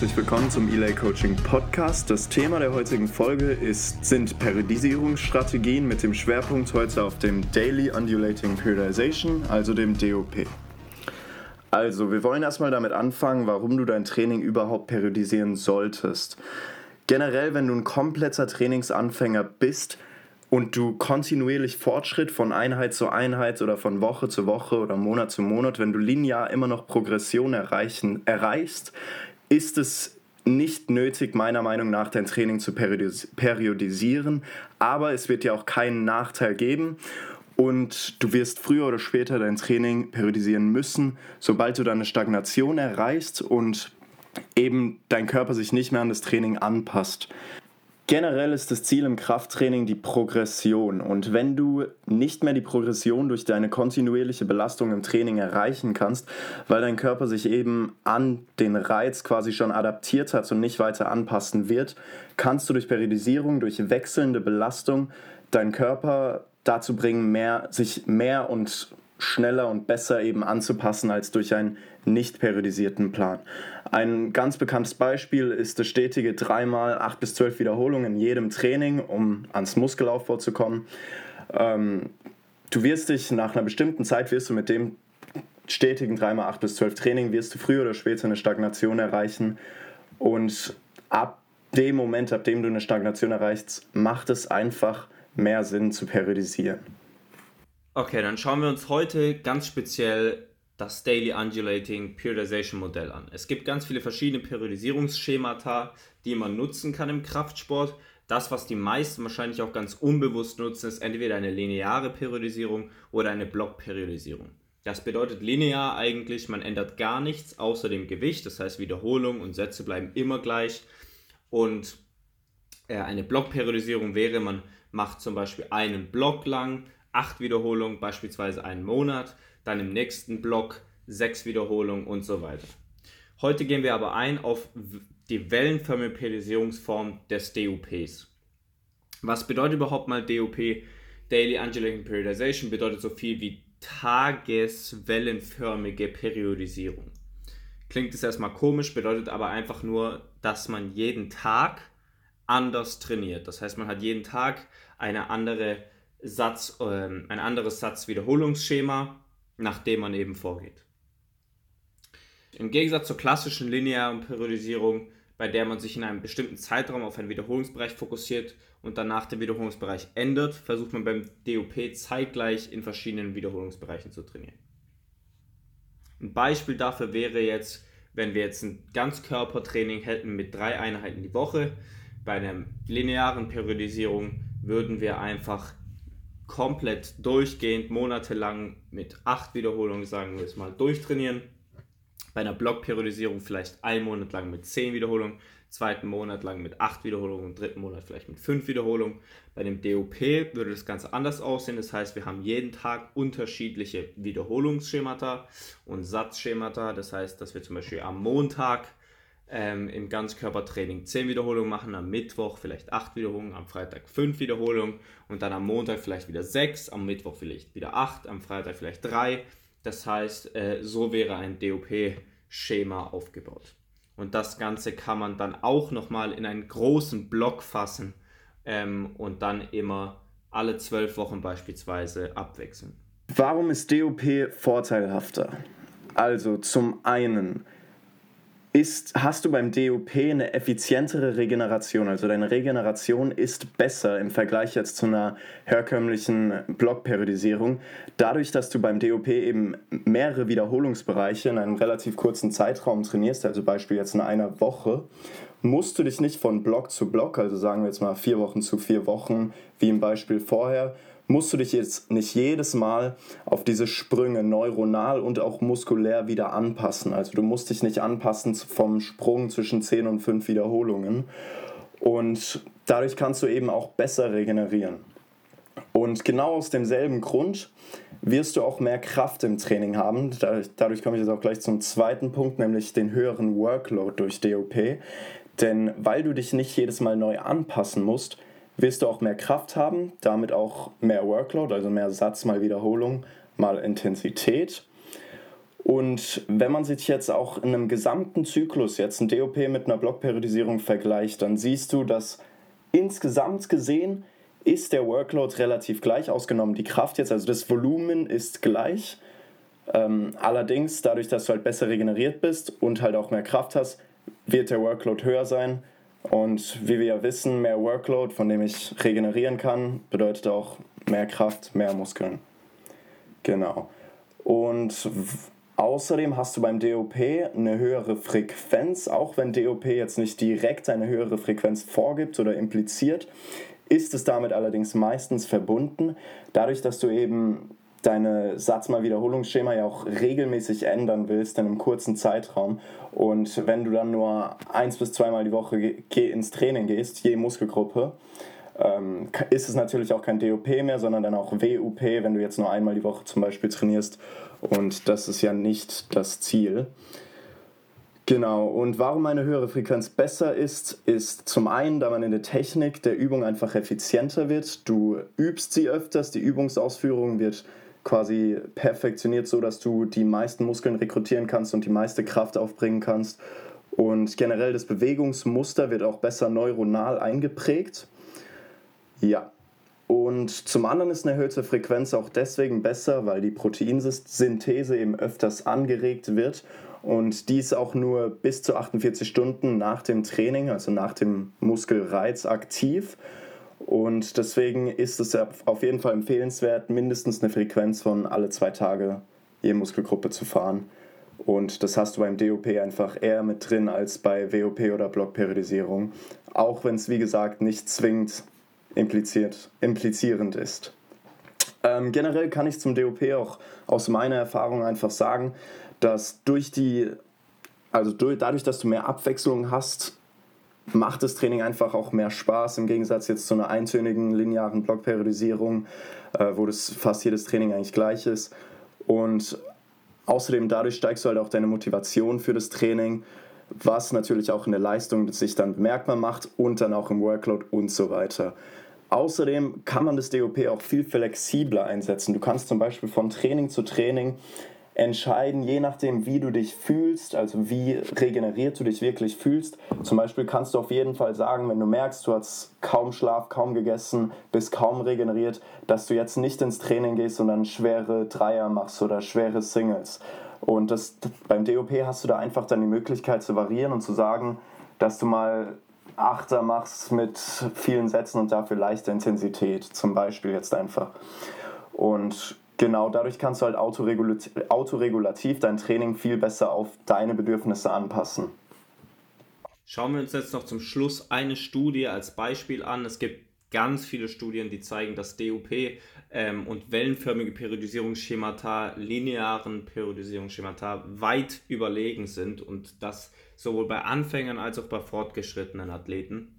herzlich willkommen zum Elay Coaching Podcast. Das Thema der heutigen Folge ist, sind Periodisierungsstrategien mit dem Schwerpunkt heute auf dem Daily Undulating Periodization, also dem DOP. Also, wir wollen erstmal damit anfangen, warum du dein Training überhaupt periodisieren solltest. Generell, wenn du ein kompletter Trainingsanfänger bist, und du kontinuierlich Fortschritt von Einheit zu Einheit oder von Woche zu Woche oder Monat zu Monat, wenn du linear immer noch Progression erreichen, erreichst, ist es nicht nötig, meiner Meinung nach, dein Training zu periodisieren, aber es wird dir auch keinen Nachteil geben und du wirst früher oder später dein Training periodisieren müssen, sobald du deine Stagnation erreichst und eben dein Körper sich nicht mehr an das Training anpasst. Generell ist das Ziel im Krafttraining die Progression. Und wenn du nicht mehr die Progression durch deine kontinuierliche Belastung im Training erreichen kannst, weil dein Körper sich eben an den Reiz quasi schon adaptiert hat und nicht weiter anpassen wird, kannst du durch Periodisierung, durch wechselnde Belastung deinen Körper dazu bringen, mehr, sich mehr und schneller und besser eben anzupassen als durch einen nicht periodisierten Plan. Ein ganz bekanntes Beispiel ist das stetige dreimal 8 bis 12 Wiederholungen in jedem Training, um ans Muskelaufbau zu kommen. Ähm, du wirst dich nach einer bestimmten Zeit, wirst du mit dem stetigen dreimal 8 bis 12 Training, wirst du früher oder später eine Stagnation erreichen und ab dem Moment, ab dem du eine Stagnation erreichst, macht es einfach mehr Sinn zu periodisieren. Okay, dann schauen wir uns heute ganz speziell das Daily Undulating Periodization Modell an. Es gibt ganz viele verschiedene Periodisierungsschemata, die man nutzen kann im Kraftsport. Das, was die meisten wahrscheinlich auch ganz unbewusst nutzen, ist entweder eine lineare Periodisierung oder eine Blockperiodisierung. Das bedeutet linear eigentlich, man ändert gar nichts außer dem Gewicht, das heißt Wiederholung und Sätze bleiben immer gleich. Und äh, eine Blockperiodisierung wäre, man macht zum Beispiel einen Block lang acht Wiederholungen, beispielsweise einen Monat, dann im nächsten Block sechs Wiederholungen und so weiter. Heute gehen wir aber ein auf die wellenförmige Periodisierungsform des DUPs. Was bedeutet überhaupt mal DUP? Daily Undulating Periodization bedeutet so viel wie tageswellenförmige Periodisierung. Klingt es erstmal komisch, bedeutet aber einfach nur, dass man jeden Tag anders trainiert. Das heißt, man hat jeden Tag eine andere Satz, ähm, ein anderes Satzwiederholungsschema, nach dem man eben vorgeht. Im Gegensatz zur klassischen linearen Periodisierung, bei der man sich in einem bestimmten Zeitraum auf einen Wiederholungsbereich fokussiert und danach den Wiederholungsbereich ändert, versucht man beim DOP zeitgleich in verschiedenen Wiederholungsbereichen zu trainieren. Ein Beispiel dafür wäre jetzt, wenn wir jetzt ein Ganzkörpertraining hätten mit drei Einheiten die Woche. Bei einer linearen Periodisierung würden wir einfach komplett durchgehend monatelang mit acht Wiederholungen, sagen wir es mal, durchtrainieren. Bei einer Blockperiodisierung vielleicht einen Monat lang mit zehn Wiederholungen, zweiten Monat lang mit acht Wiederholungen und dritten Monat vielleicht mit fünf Wiederholungen. Bei dem DOP würde das Ganze anders aussehen. Das heißt, wir haben jeden Tag unterschiedliche Wiederholungsschemata und Satzschemata. Das heißt, dass wir zum Beispiel am Montag ähm, im Ganzkörpertraining 10 Wiederholungen machen, am Mittwoch vielleicht 8 Wiederholungen, am Freitag 5 Wiederholungen und dann am Montag vielleicht wieder 6, am Mittwoch vielleicht wieder 8, am Freitag vielleicht 3. Das heißt, äh, so wäre ein DOP-Schema aufgebaut. Und das Ganze kann man dann auch nochmal in einen großen Block fassen ähm, und dann immer alle 12 Wochen beispielsweise abwechseln. Warum ist DOP vorteilhafter? Also zum einen ist, hast du beim DOP eine effizientere Regeneration. Also deine Regeneration ist besser im Vergleich jetzt zu einer herkömmlichen Blockperiodisierung. Dadurch, dass du beim DOP eben mehrere Wiederholungsbereiche in einem relativ kurzen Zeitraum trainierst, also Beispiel jetzt in einer Woche, musst du dich nicht von Block zu Block, also sagen wir jetzt mal vier Wochen zu vier Wochen, wie im Beispiel vorher, musst du dich jetzt nicht jedes Mal auf diese Sprünge neuronal und auch muskulär wieder anpassen. Also du musst dich nicht anpassen vom Sprung zwischen 10 und 5 Wiederholungen. Und dadurch kannst du eben auch besser regenerieren. Und genau aus demselben Grund wirst du auch mehr Kraft im Training haben. Dadurch komme ich jetzt auch gleich zum zweiten Punkt, nämlich den höheren Workload durch DOP. Denn weil du dich nicht jedes Mal neu anpassen musst, wirst du auch mehr Kraft haben, damit auch mehr Workload, also mehr Satz mal Wiederholung mal Intensität. Und wenn man sich jetzt auch in einem gesamten Zyklus jetzt ein DOP mit einer Blockperiodisierung vergleicht, dann siehst du, dass insgesamt gesehen ist der Workload relativ gleich, ausgenommen die Kraft jetzt, also das Volumen ist gleich. Ähm, allerdings, dadurch, dass du halt besser regeneriert bist und halt auch mehr Kraft hast, wird der Workload höher sein. Und wie wir ja wissen, mehr Workload, von dem ich regenerieren kann, bedeutet auch mehr Kraft, mehr Muskeln. Genau. Und außerdem hast du beim DOP eine höhere Frequenz, auch wenn DOP jetzt nicht direkt eine höhere Frequenz vorgibt oder impliziert, ist es damit allerdings meistens verbunden, dadurch, dass du eben deine Satzmal-Wiederholungsschema ja auch regelmäßig ändern willst in einem kurzen Zeitraum. Und wenn du dann nur eins bis zweimal die Woche ins Training gehst, je Muskelgruppe, ähm, ist es natürlich auch kein DOP mehr, sondern dann auch WUP, wenn du jetzt nur einmal die Woche zum Beispiel trainierst. Und das ist ja nicht das Ziel. Genau, und warum eine höhere Frequenz besser ist, ist zum einen, da man in der Technik der Übung einfach effizienter wird. Du übst sie öfters, die Übungsausführung wird quasi perfektioniert, so dass du die meisten Muskeln rekrutieren kannst und die meiste Kraft aufbringen kannst. Und generell das Bewegungsmuster wird auch besser neuronal eingeprägt. Ja. Und zum anderen ist eine erhöhte Frequenz auch deswegen besser, weil die Proteinsynthese eben öfters angeregt wird und dies auch nur bis zu 48 Stunden nach dem Training, also nach dem Muskelreiz aktiv. Und deswegen ist es auf jeden Fall empfehlenswert, mindestens eine Frequenz von alle zwei Tage je Muskelgruppe zu fahren. Und das hast du beim DOP einfach eher mit drin als bei WOP oder Blockperiodisierung. Auch wenn es, wie gesagt, nicht zwingend impliziert, implizierend ist. Ähm, generell kann ich zum DOP auch aus meiner Erfahrung einfach sagen, dass durch die, also durch, dadurch, dass du mehr Abwechslung hast, macht das Training einfach auch mehr Spaß im Gegensatz jetzt zu einer eintönigen linearen Blockperiodisierung, äh, wo das fast jedes Training eigentlich gleich ist. Und außerdem dadurch steigst du halt auch deine Motivation für das Training, was natürlich auch in der Leistung sich dann bemerkbar macht und dann auch im Workload und so weiter. Außerdem kann man das DOP auch viel flexibler einsetzen. Du kannst zum Beispiel von Training zu Training entscheiden, je nachdem, wie du dich fühlst, also wie regeneriert du dich wirklich fühlst. Zum Beispiel kannst du auf jeden Fall sagen, wenn du merkst, du hast kaum Schlaf, kaum gegessen, bist kaum regeneriert, dass du jetzt nicht ins Training gehst dann schwere Dreier machst oder schwere Singles. Und das, beim DOP hast du da einfach dann die Möglichkeit zu variieren und zu sagen, dass du mal Achter machst mit vielen Sätzen und dafür leichte Intensität, zum Beispiel jetzt einfach. Und Genau, dadurch kannst du halt autoregulativ, autoregulativ dein Training viel besser auf deine Bedürfnisse anpassen. Schauen wir uns jetzt noch zum Schluss eine Studie als Beispiel an. Es gibt ganz viele Studien, die zeigen, dass DUP ähm, und wellenförmige Periodisierungsschemata linearen Periodisierungsschemata weit überlegen sind und das sowohl bei Anfängern als auch bei fortgeschrittenen Athleten.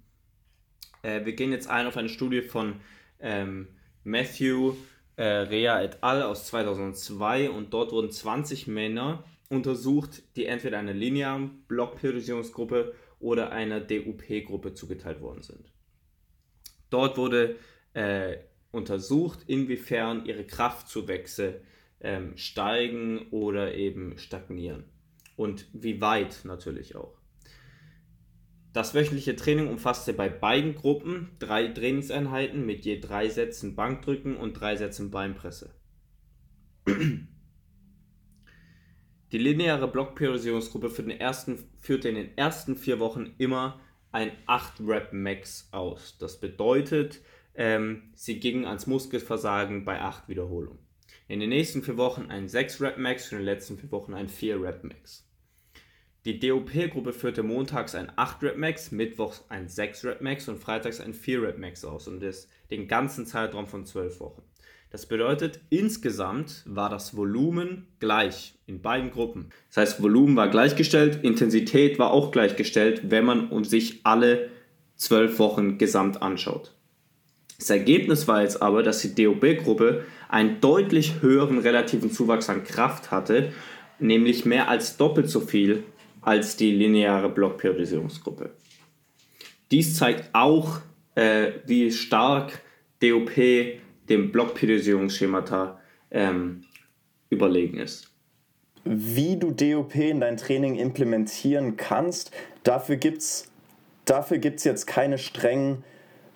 Äh, wir gehen jetzt ein auf eine Studie von ähm, Matthew äh, Rea et al. aus 2002 und dort wurden 20 Männer untersucht, die entweder einer linearen Blockperiodisierungsgruppe oder einer DUP-Gruppe zugeteilt worden sind. Dort wurde äh, untersucht, inwiefern ihre Kraftzuwächse ähm, steigen oder eben stagnieren und wie weit natürlich auch. Das wöchentliche Training umfasste bei beiden Gruppen drei Trainingseinheiten mit je drei Sätzen Bankdrücken und drei Sätzen Beinpresse. Die lineare Blockperiodisierungsgruppe für den ersten, führte in den ersten vier Wochen immer ein 8-Rep-Max aus. Das bedeutet, ähm, sie gingen ans Muskelversagen bei 8 Wiederholungen. In den nächsten vier Wochen ein 6-Rep-Max und in den letzten vier Wochen ein 4-Rep-Max. Die DOP-Gruppe führte montags ein 8-Rep-Max, mittwochs ein 6-Rep-Max und freitags ein 4-Rep-Max aus und das den ganzen Zeitraum von 12 Wochen. Das bedeutet, insgesamt war das Volumen gleich in beiden Gruppen. Das heißt, Volumen war gleichgestellt, Intensität war auch gleichgestellt, wenn man sich alle 12 Wochen gesamt anschaut. Das Ergebnis war jetzt aber, dass die DOB-Gruppe einen deutlich höheren relativen Zuwachs an Kraft hatte, nämlich mehr als doppelt so viel als die lineare Blockperiodisierungsgruppe. Dies zeigt auch, äh, wie stark DOP dem Blockperiodisierungsschemata ähm, überlegen ist. wie du DOP in dein Training implementieren kannst. Dafür gibt es dafür gibt's jetzt keine strengen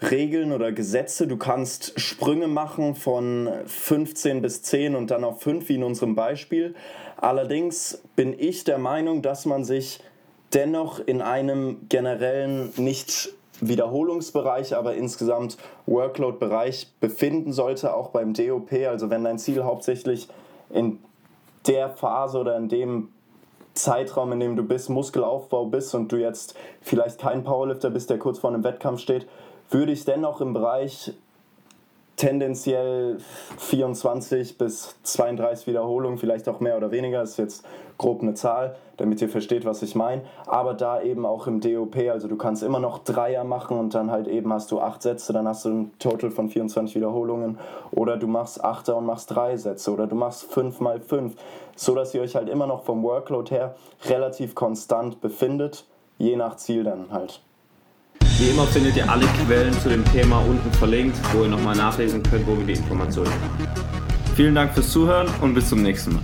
Regeln oder Gesetze. Du kannst Sprünge machen von 15 bis 10 und dann auf 5, wie in unserem Beispiel. Allerdings bin ich der Meinung, dass man sich dennoch in einem generellen, nicht Wiederholungsbereich, aber insgesamt Workload-Bereich befinden sollte, auch beim DOP. Also wenn dein Ziel hauptsächlich in der Phase oder in dem Zeitraum, in dem du bist, Muskelaufbau bist und du jetzt vielleicht kein Powerlifter bist, der kurz vor einem Wettkampf steht, würde ich dennoch im Bereich tendenziell 24 bis 32 Wiederholungen, vielleicht auch mehr oder weniger, ist jetzt grob eine Zahl, damit ihr versteht, was ich meine. Aber da eben auch im DOP, also du kannst immer noch Dreier machen und dann halt eben hast du acht Sätze, dann hast du ein Total von 24 Wiederholungen. Oder du machst Achter und machst drei Sätze oder du machst fünf mal fünf, so dass ihr euch halt immer noch vom Workload her relativ konstant befindet, je nach Ziel dann halt. Wie immer findet ihr alle Quellen zu dem Thema unten verlinkt, wo ihr nochmal nachlesen könnt, wo wir die Informationen haben. Vielen Dank fürs Zuhören und bis zum nächsten Mal.